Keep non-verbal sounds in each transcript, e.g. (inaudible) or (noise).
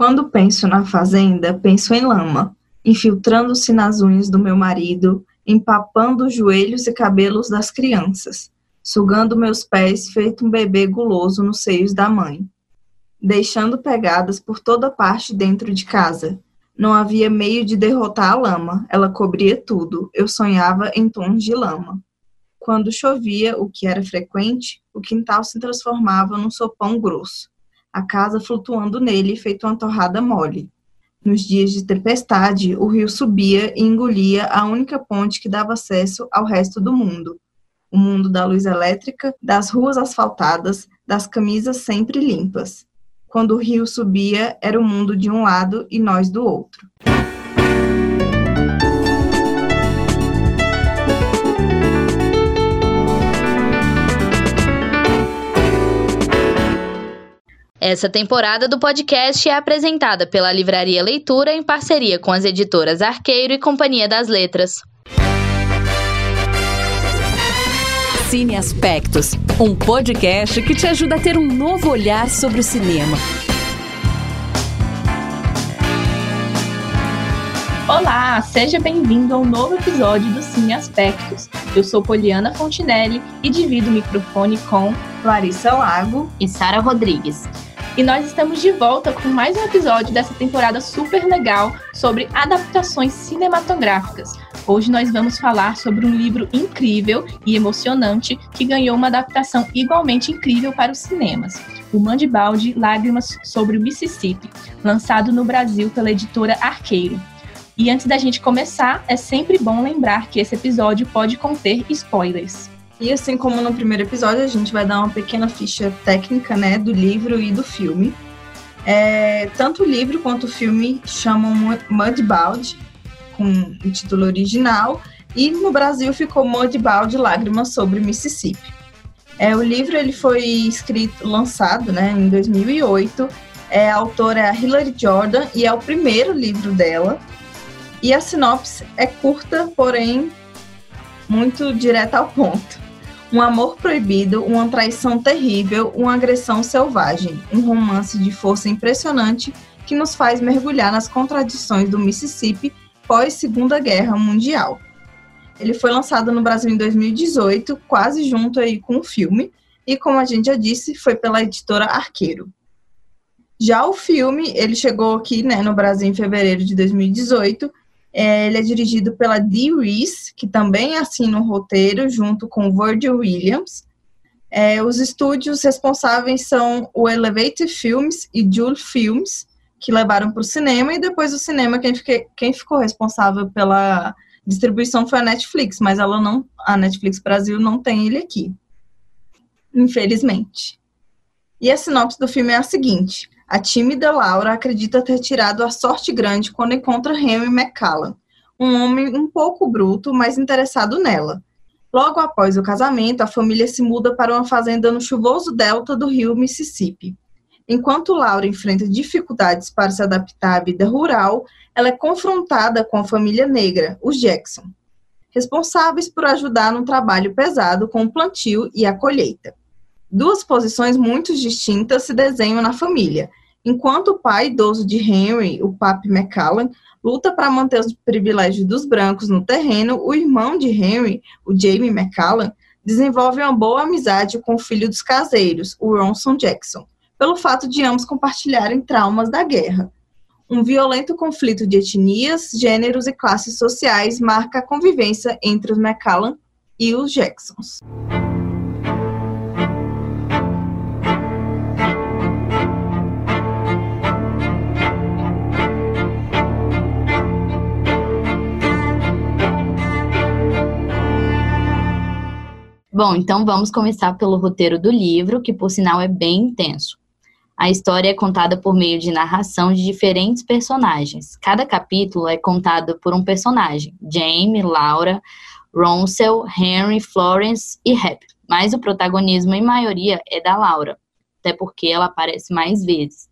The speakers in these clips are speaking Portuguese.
Quando penso na fazenda, penso em lama, infiltrando-se nas unhas do meu marido, empapando os joelhos e cabelos das crianças, sugando meus pés feito um bebê guloso nos seios da mãe, deixando pegadas por toda parte dentro de casa. Não havia meio de derrotar a lama, ela cobria tudo. Eu sonhava em tons de lama. Quando chovia, o que era frequente, o quintal se transformava num sopão grosso, a casa flutuando nele feito uma torrada mole. Nos dias de tempestade, o rio subia e engolia a única ponte que dava acesso ao resto do mundo. O mundo da luz elétrica, das ruas asfaltadas, das camisas sempre limpas. Quando o rio subia, era o mundo de um lado e nós do outro. Essa temporada do podcast é apresentada pela Livraria Leitura em parceria com as editoras Arqueiro e Companhia das Letras. Cine Aspectos, um podcast que te ajuda a ter um novo olhar sobre o cinema. Olá, seja bem-vindo ao novo episódio do Cine Aspectos. Eu sou Poliana Fontinelli e divido o microfone com Larissa Lago e Sara Rodrigues. E nós estamos de volta com mais um episódio dessa temporada super legal sobre adaptações cinematográficas. Hoje nós vamos falar sobre um livro incrível e emocionante que ganhou uma adaptação igualmente incrível para os cinemas. O Mandibalde Lágrimas sobre o Mississippi, lançado no Brasil pela editora Arqueiro. E antes da gente começar, é sempre bom lembrar que esse episódio pode conter spoilers. E assim como no primeiro episódio, a gente vai dar uma pequena ficha técnica né, do livro e do filme. É, tanto o livro quanto o filme chamam Mudbound, com o título original, e no Brasil ficou Mudbound Lágrimas sobre Mississippi. É, o livro ele foi escrito, lançado né, em 2008. É, a autora é a Hilary Jordan e é o primeiro livro dela. E a sinopse é curta, porém muito direta ao ponto um amor proibido, uma traição terrível, uma agressão selvagem, um romance de força impressionante que nos faz mergulhar nas contradições do Mississippi pós Segunda Guerra Mundial. Ele foi lançado no Brasil em 2018, quase junto aí com o filme, e como a gente já disse, foi pela editora Arqueiro. Já o filme, ele chegou aqui né, no Brasil em fevereiro de 2018 é, ele é dirigido pela Dee Reese, que também assina o roteiro, junto com Virgil Williams. É, os estúdios responsáveis são o Elevate Films e Jule Films, que levaram para o cinema, e depois o cinema, quem, fiquei, quem ficou responsável pela distribuição foi a Netflix, mas ela não, a Netflix Brasil não tem ele aqui, infelizmente. E a sinopse do filme é a seguinte: a tímida Laura acredita ter tirado a sorte grande quando encontra Henry McCallum, um homem um pouco bruto, mas interessado nela. Logo após o casamento, a família se muda para uma fazenda no chuvoso delta do rio Mississippi. Enquanto Laura enfrenta dificuldades para se adaptar à vida rural, ela é confrontada com a família negra, os Jackson, responsáveis por ajudar no trabalho pesado com o plantio e a colheita. Duas posições muito distintas se desenham na família, Enquanto o pai idoso de Henry, o Papi McCallum, luta para manter os privilégios dos brancos no terreno, o irmão de Henry, o Jamie McCallum, desenvolve uma boa amizade com o filho dos caseiros, o Ronson Jackson, pelo fato de ambos compartilharem traumas da guerra. Um violento conflito de etnias, gêneros e classes sociais marca a convivência entre os McCallum e os Jacksons. Bom, então vamos começar pelo roteiro do livro, que por sinal é bem intenso. A história é contada por meio de narração de diferentes personagens. Cada capítulo é contado por um personagem: Jamie, Laura, Ronsel, Henry, Florence e Rap. Mas o protagonismo, em maioria, é da Laura, até porque ela aparece mais vezes.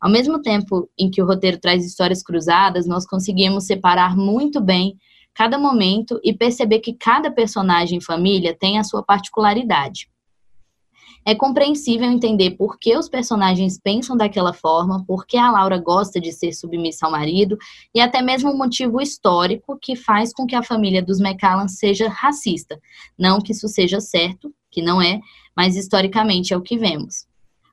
Ao mesmo tempo em que o roteiro traz histórias cruzadas, nós conseguimos separar muito bem cada momento e perceber que cada personagem e família tem a sua particularidade. É compreensível entender por que os personagens pensam daquela forma, por que a Laura gosta de ser submissa ao marido e até mesmo um motivo histórico que faz com que a família dos McCallan seja racista. Não que isso seja certo, que não é, mas historicamente é o que vemos.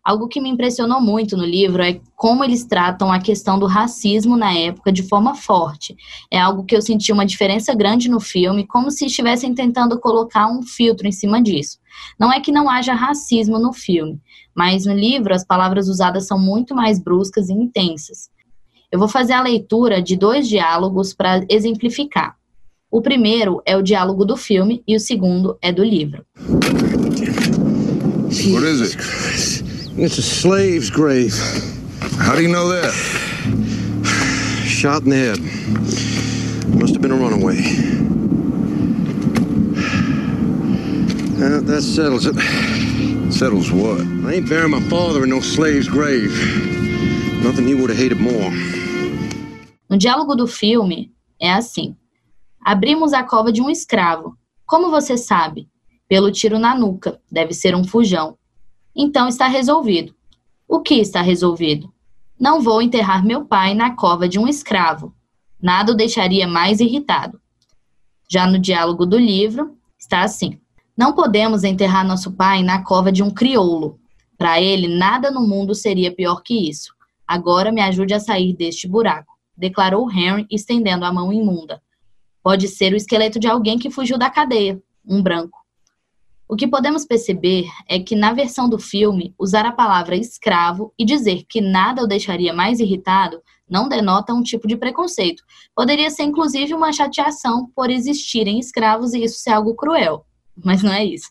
Algo que me impressionou muito no livro é como eles tratam a questão do racismo na época de forma forte. É algo que eu senti uma diferença grande no filme, como se estivessem tentando colocar um filtro em cima disso. Não é que não haja racismo no filme, mas no livro as palavras usadas são muito mais bruscas e intensas. Eu vou fazer a leitura de dois diálogos para exemplificar. O primeiro é o diálogo do filme e o segundo é do livro. What is it? It's a slave's grave. How do you know that? Shot in the head. Must have been a runaway. Uh, that settles it. Settles what? I ain't burying my father in no slave's grave. Nothing he would have hated more. No diálogo do filme, é assim. Abrimos a cova de um escravo. Como você sabe? Pelo tiro na nuca. Deve ser um fujão. Então está resolvido. O que está resolvido? Não vou enterrar meu pai na cova de um escravo. Nada o deixaria mais irritado. Já no diálogo do livro, está assim: Não podemos enterrar nosso pai na cova de um crioulo. Para ele, nada no mundo seria pior que isso. Agora me ajude a sair deste buraco, declarou Henry, estendendo a mão imunda. Pode ser o esqueleto de alguém que fugiu da cadeia, um branco. O que podemos perceber é que, na versão do filme, usar a palavra escravo e dizer que nada o deixaria mais irritado não denota um tipo de preconceito. Poderia ser, inclusive, uma chateação por existirem escravos e isso ser algo cruel. (laughs) Mas não é isso.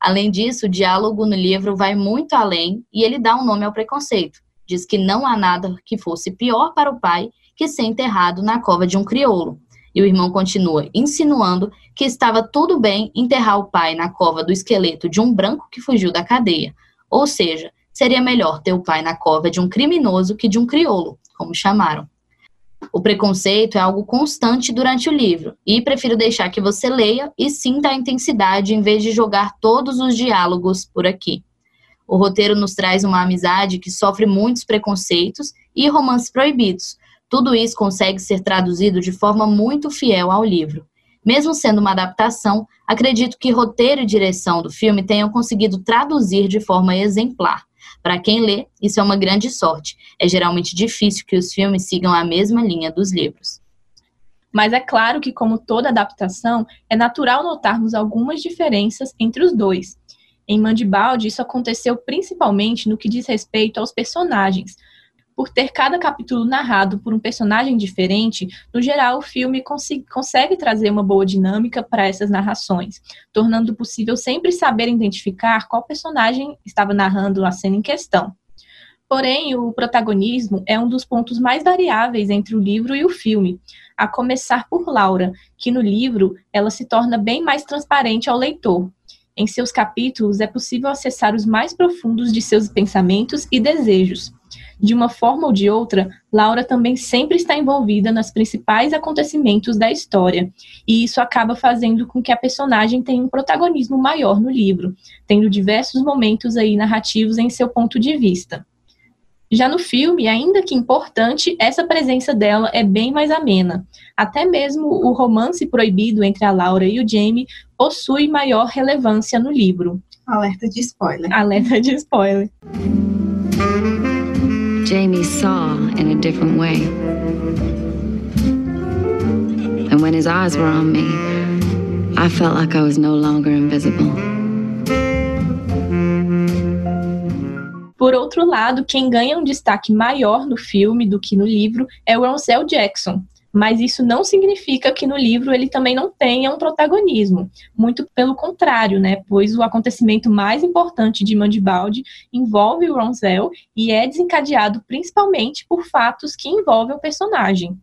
Além disso, o diálogo no livro vai muito além e ele dá um nome ao preconceito. Diz que não há nada que fosse pior para o pai que ser enterrado na cova de um crioulo. E o irmão continua insinuando que estava tudo bem enterrar o pai na cova do esqueleto de um branco que fugiu da cadeia. Ou seja, seria melhor ter o pai na cova de um criminoso que de um crioulo, como chamaram. O preconceito é algo constante durante o livro, e prefiro deixar que você leia e sinta a intensidade em vez de jogar todos os diálogos por aqui. O roteiro nos traz uma amizade que sofre muitos preconceitos e romances proibidos, tudo isso consegue ser traduzido de forma muito fiel ao livro. Mesmo sendo uma adaptação, acredito que roteiro e direção do filme tenham conseguido traduzir de forma exemplar. Para quem lê, isso é uma grande sorte. É geralmente difícil que os filmes sigam a mesma linha dos livros. Mas é claro que, como toda adaptação, é natural notarmos algumas diferenças entre os dois. Em Mandibaldi, isso aconteceu principalmente no que diz respeito aos personagens, por ter cada capítulo narrado por um personagem diferente, no geral o filme consegue trazer uma boa dinâmica para essas narrações, tornando possível sempre saber identificar qual personagem estava narrando a cena em questão. Porém, o protagonismo é um dos pontos mais variáveis entre o livro e o filme, a começar por Laura, que no livro ela se torna bem mais transparente ao leitor. Em seus capítulos é possível acessar os mais profundos de seus pensamentos e desejos. De uma forma ou de outra, Laura também sempre está envolvida nos principais acontecimentos da história, e isso acaba fazendo com que a personagem tenha um protagonismo maior no livro, tendo diversos momentos aí narrativos em seu ponto de vista. Já no filme, ainda que importante, essa presença dela é bem mais amena. Até mesmo o romance proibido entre a Laura e o Jamie possui maior relevância no livro. Alerta de spoiler. Alerta de spoiler. Jamie saw in a different way. And when his eyes were on me, I felt like I was no longer invisible. Por outro lado, quem ganha um destaque maior no filme do que no livro é o Ansel Jackson, mas isso não significa que no livro ele também não tenha um protagonismo. Muito pelo contrário, né? Pois o acontecimento mais importante de Mandibaldi envolve o Ronzel e é desencadeado principalmente por fatos que envolvem o personagem.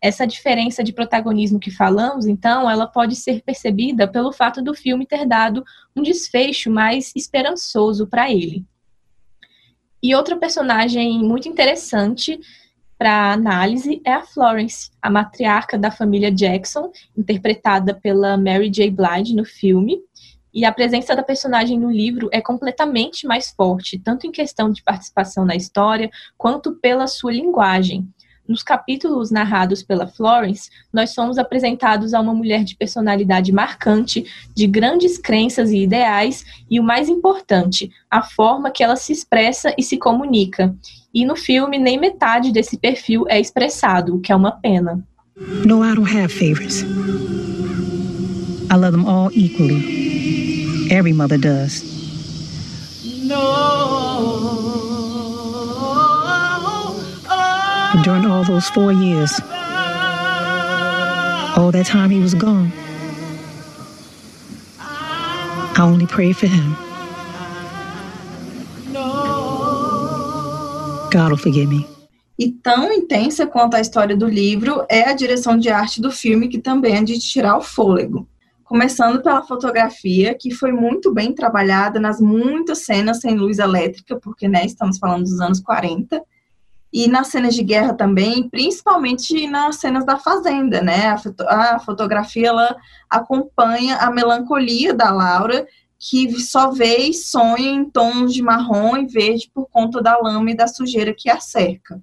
Essa diferença de protagonismo que falamos, então, ela pode ser percebida pelo fato do filme ter dado um desfecho mais esperançoso para ele. E outra personagem muito interessante para análise é a Florence, a matriarca da família Jackson, interpretada pela Mary J. Blige no filme. E a presença da personagem no livro é completamente mais forte, tanto em questão de participação na história, quanto pela sua linguagem. Nos capítulos narrados pela Florence, nós somos apresentados a uma mulher de personalidade marcante, de grandes crenças e ideais, e o mais importante, a forma que ela se expressa e se comunica. E no filme, nem metade desse perfil é expressado, o que é uma pena. No, I don't have favorites. I love them all equally. Every mother does. But during all those four years, all that time he was gone, I only prayed for him. God will forgive me. E tão intensa quanto a história do livro é a direção de arte do filme, que também é de tirar o fôlego. Começando pela fotografia, que foi muito bem trabalhada nas muitas cenas sem luz elétrica, porque né, estamos falando dos anos 40, e nas cenas de guerra também, principalmente nas cenas da fazenda, né? A, foto a fotografia ela acompanha a melancolia da Laura, que só vê e sonha em tons de marrom e verde por conta da lama e da sujeira que a cerca.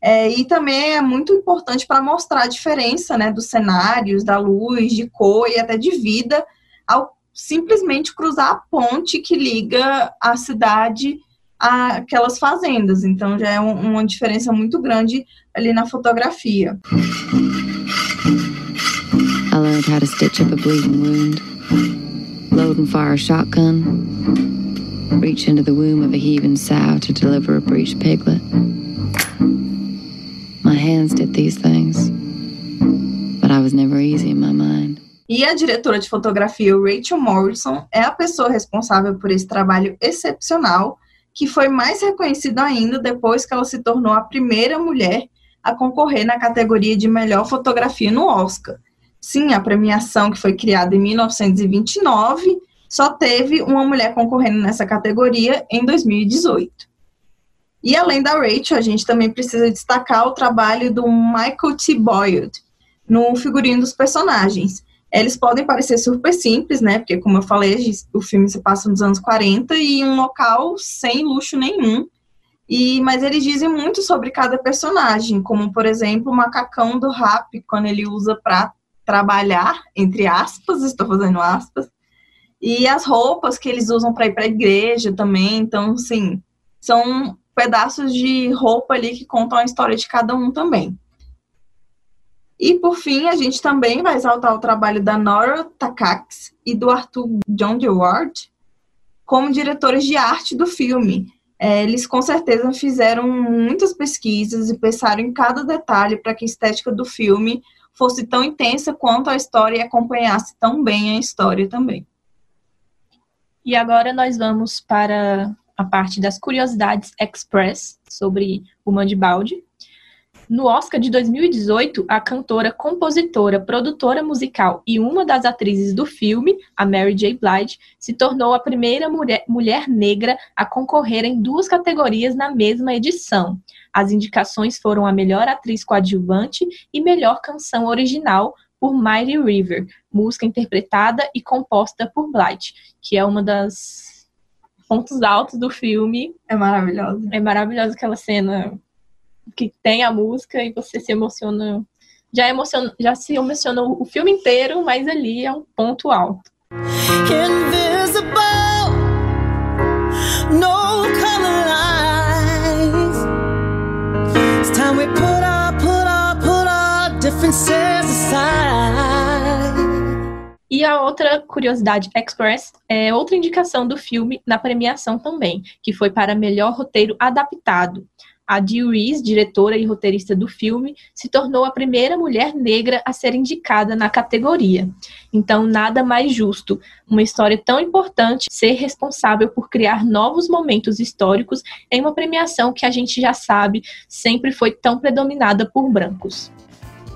É, e também é muito importante para mostrar a diferença né, dos cenários, da luz, de cor e até de vida, ao simplesmente cruzar a ponte que liga a cidade àquelas fazendas. Então já é um, uma diferença muito grande ali na fotografia. I learned how to stitch up a bleeding wound, load and fire a shotgun, reach into the womb of a heaving sow to deliver a breached piglet. My hands did these things, but I was never easy in my mind. E a diretora de fotografia, Rachel Morrison, é a pessoa responsável por esse trabalho excepcional, que foi mais reconhecido ainda depois que ela se tornou a primeira mulher a concorrer na categoria de melhor fotografia no Oscar. Sim, a premiação que foi criada em 1929 só teve uma mulher concorrendo nessa categoria em 2018. E além da Rachel, a gente também precisa destacar o trabalho do Michael T. Boyd no figurino dos personagens. Eles podem parecer super simples, né? Porque, como eu falei, o filme se passa nos anos 40 e um local sem luxo nenhum. E, mas eles dizem muito sobre cada personagem, como, por exemplo, o macacão do rap, quando ele usa para trabalhar, entre aspas, estou fazendo aspas, e as roupas que eles usam para ir para a igreja também. Então, assim, são pedaços de roupa ali que contam a história de cada um também. E por fim, a gente também vai exaltar o trabalho da Nora Takacs e do Arthur John Ward como diretores de arte do filme. É, eles com certeza fizeram muitas pesquisas e pensaram em cada detalhe para que a estética do filme fosse tão intensa quanto a história e acompanhasse tão bem a história também. E agora nós vamos para a parte das curiosidades express sobre o Mandibaldi. No Oscar de 2018, a cantora, compositora, produtora musical e uma das atrizes do filme, a Mary J. Blige, se tornou a primeira mulher, mulher negra a concorrer em duas categorias na mesma edição. As indicações foram a melhor atriz coadjuvante e melhor canção original por Mighty River, música interpretada e composta por Blige, que é uma das pontos altos do filme. É maravilhosa. É maravilhosa aquela cena que tem a música e você se emociona. Já, emociona, já se emociona o filme inteiro, mas ali é um ponto alto. Invisible, no color lines. It's time we put our, put our, put our differences aside. E a outra curiosidade express é outra indicação do filme na premiação também, que foi para melhor roteiro adaptado. A Dee Reese, diretora e roteirista do filme, se tornou a primeira mulher negra a ser indicada na categoria. Então, nada mais justo, uma história tão importante, ser responsável por criar novos momentos históricos em uma premiação que a gente já sabe sempre foi tão predominada por brancos.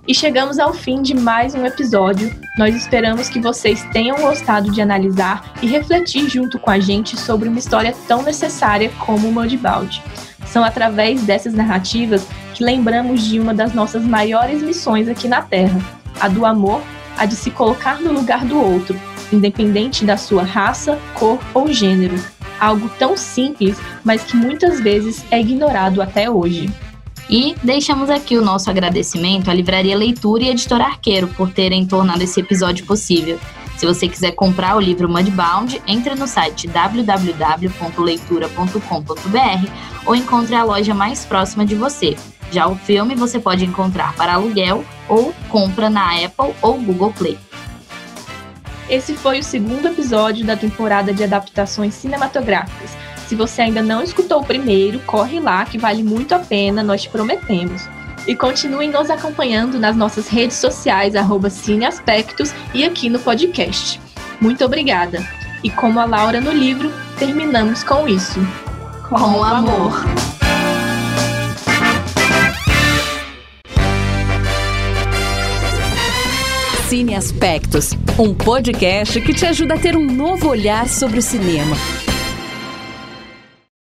E chegamos ao fim de mais um episódio. Nós esperamos que vocês tenham gostado de analisar e refletir junto com a gente sobre uma história tão necessária como o Mudbound. São através dessas narrativas que lembramos de uma das nossas maiores missões aqui na Terra, a do amor, a de se colocar no lugar do outro, independente da sua raça, cor ou gênero. Algo tão simples, mas que muitas vezes é ignorado até hoje. E deixamos aqui o nosso agradecimento à Livraria Leitura e Editora Arqueiro por terem tornado esse episódio possível. Se você quiser comprar o livro Mudbound, entre no site www.leitura.com.br ou encontre a loja mais próxima de você. Já o filme você pode encontrar para aluguel ou compra na Apple ou Google Play. Esse foi o segundo episódio da temporada de adaptações cinematográficas. Se você ainda não escutou o primeiro, corre lá que vale muito a pena, nós te prometemos. E continuem nos acompanhando nas nossas redes sociais, arroba Cineaspectos e aqui no podcast. Muito obrigada! E como a Laura no livro, terminamos com isso. Com, com amor. amor. Cine Aspectos, um podcast que te ajuda a ter um novo olhar sobre o cinema.